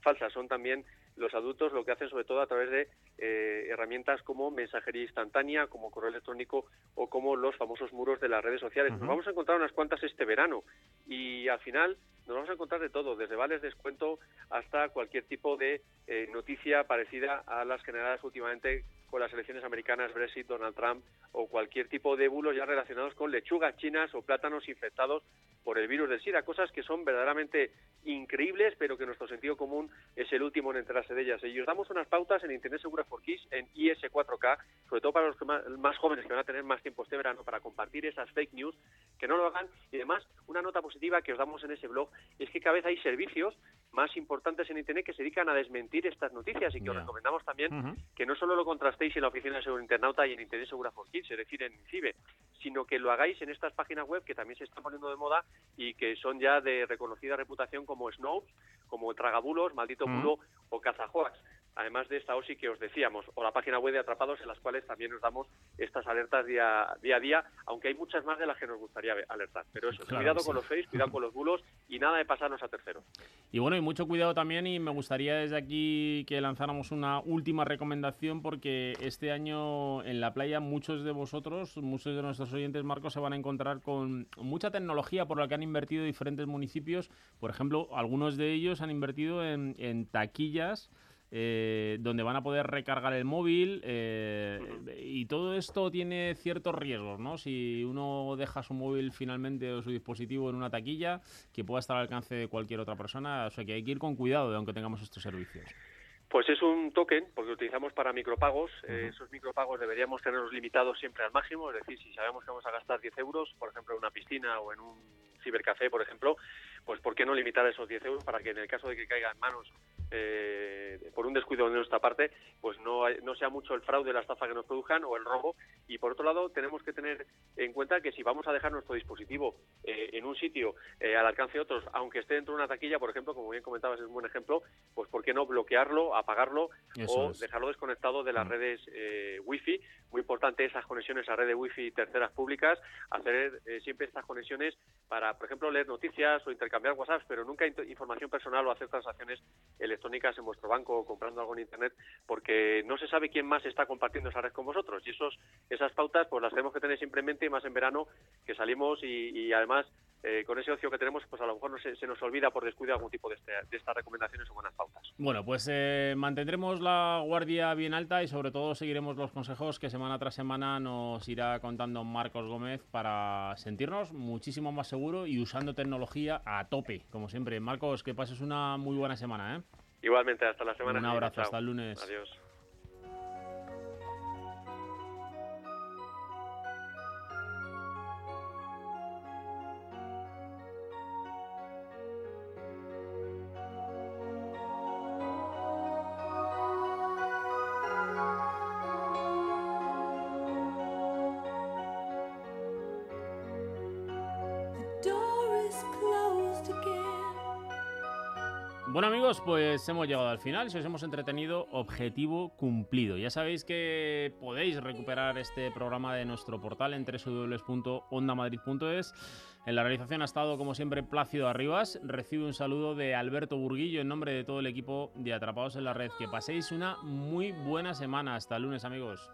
falsa. Son también los adultos lo que hacen sobre todo a través de eh, herramientas como mensajería instantánea, como correo electrónico o como los famosos muros de las redes sociales. Nos vamos a encontrar unas cuantas este verano y al final nos vamos a encontrar de todo, desde vales de descuento hasta cualquier tipo de eh, noticia parecida a las generadas últimamente con las elecciones americanas, Brexit, Donald Trump o cualquier tipo de bulos ya relacionados con lechugas chinas o plátanos infectados por el virus del SIDA, cosas que son verdaderamente increíbles, pero que nuestro sentido común es el último en enterarse de ellas. Y os damos unas pautas en Internet Segura for Kids, en IS4K, sobre todo para los que más, más jóvenes que van a tener más tiempo este verano para compartir esas fake news, que no lo hagan. Y además, una nota positiva que os damos en ese blog es que cada vez hay servicios más importantes en Internet que se dedican a desmentir estas noticias y que os recomendamos también que no solo lo contrastéis en la oficina de Seguro Internauta y en Internet Segura for Kids, es decir, en CIBE, sino que lo hagáis en estas páginas web que también se están poniendo de moda y que son ya de reconocida reputación como Snopes, como Tragabulos, Maldito. Bulo o Cazajoax. Además de esta OSI que os decíamos, o la página web de Atrapados, en las cuales también nos damos estas alertas día, día a día, aunque hay muchas más de las que nos gustaría alertar. Pero eso, Claro cuidado con los fakes, cuidado con los bulos y nada de pasarnos a terceros. Y bueno, y mucho cuidado también y me gustaría desde aquí que lanzáramos una última recomendación porque este año en la playa muchos de vosotros, muchos de nuestros oyentes, Marcos, se van a encontrar con mucha tecnología por la que han invertido diferentes municipios. Por ejemplo, algunos de ellos han invertido en, en taquillas eh, donde van a poder recargar el móvil eh, y todo esto tiene ciertos riesgos, ¿no? Si uno deja su móvil finalmente o su dispositivo en una taquilla, que pueda estar al alcance de cualquier otra persona, o sea que hay que ir con cuidado de aunque tengamos estos servicios. Pues es un token, porque lo utilizamos para micropagos. Eh, esos micropagos deberíamos tenerlos limitados siempre al máximo, es decir, si sabemos que vamos a gastar 10 euros, por ejemplo, en una piscina o en un cibercafé, por ejemplo, pues ¿por qué no limitar esos 10 euros para que en el caso de que caiga en manos eh, por un descuido de nuestra parte, pues no, no sea mucho el fraude, la estafa que nos produzcan o el robo. Y por otro lado, tenemos que tener en cuenta que si vamos a dejar nuestro dispositivo eh, en un sitio eh, al alcance de otros, aunque esté dentro de una taquilla, por ejemplo, como bien comentabas, es un buen ejemplo, pues ¿por qué no bloquearlo, apagarlo Eso o es. dejarlo desconectado de las redes eh, wifi? Muy importante esas conexiones a redes wifi terceras públicas, hacer eh, siempre estas conexiones para, por ejemplo, leer noticias o intercambiar WhatsApp, pero nunca información personal o hacer transacciones electrónicas en vuestro banco o comprando algo en Internet, porque no se sabe quién más está compartiendo esa red con vosotros. Y esos, esas pautas pues las tenemos que tener siempre en mente, y más en verano, que salimos y, además eh, con ese ocio que tenemos, pues a lo mejor no se, nos olvida por descuido algún tipo de, este- de estas recomendaciones o buenas pautas. Bueno, pues eh, mantendremos la guardia bien alta y sobre todo seguiremos los consejos que semana tras semana nos irá contando Marcos Gómez para sentirnos muchísimo más seguro y usando tecnología a tope, como siempre. Marcos, que pases una muy buena semana, ¿eh? Igualmente, hasta la semana Un que viene. abrazo, hasta el lunes. Adiós. Pues hemos llegado al final, si os hemos entretenido, objetivo cumplido. Ya sabéis que podéis recuperar este programa de nuestro portal en www.ondamadrid.es. En la realización ha estado, como siempre, Plácido Arribas. Recibe un saludo de Alberto Burguillo en nombre de todo el equipo de Atrapados en la Red. Que paséis una muy buena semana. Hasta el lunes amigos.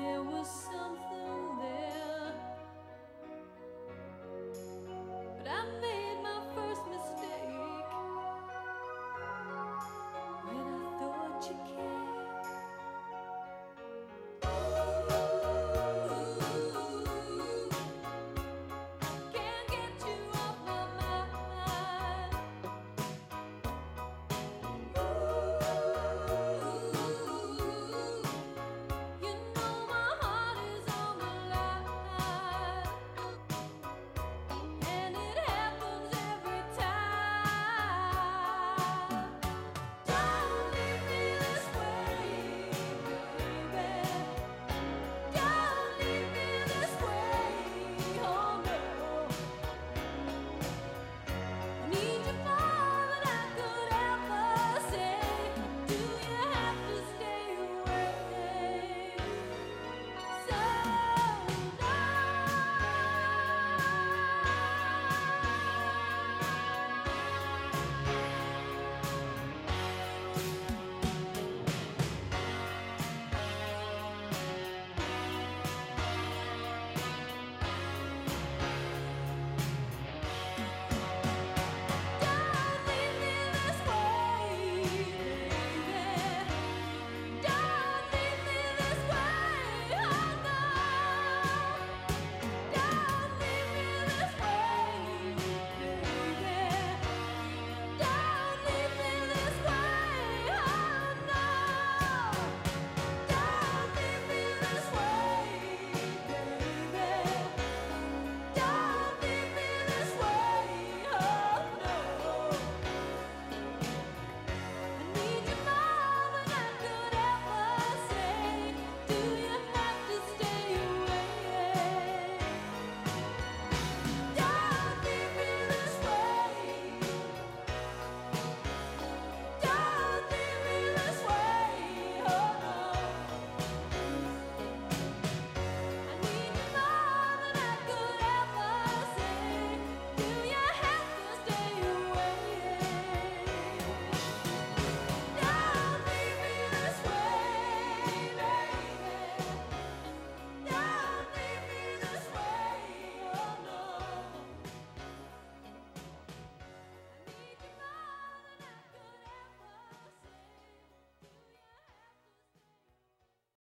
There was some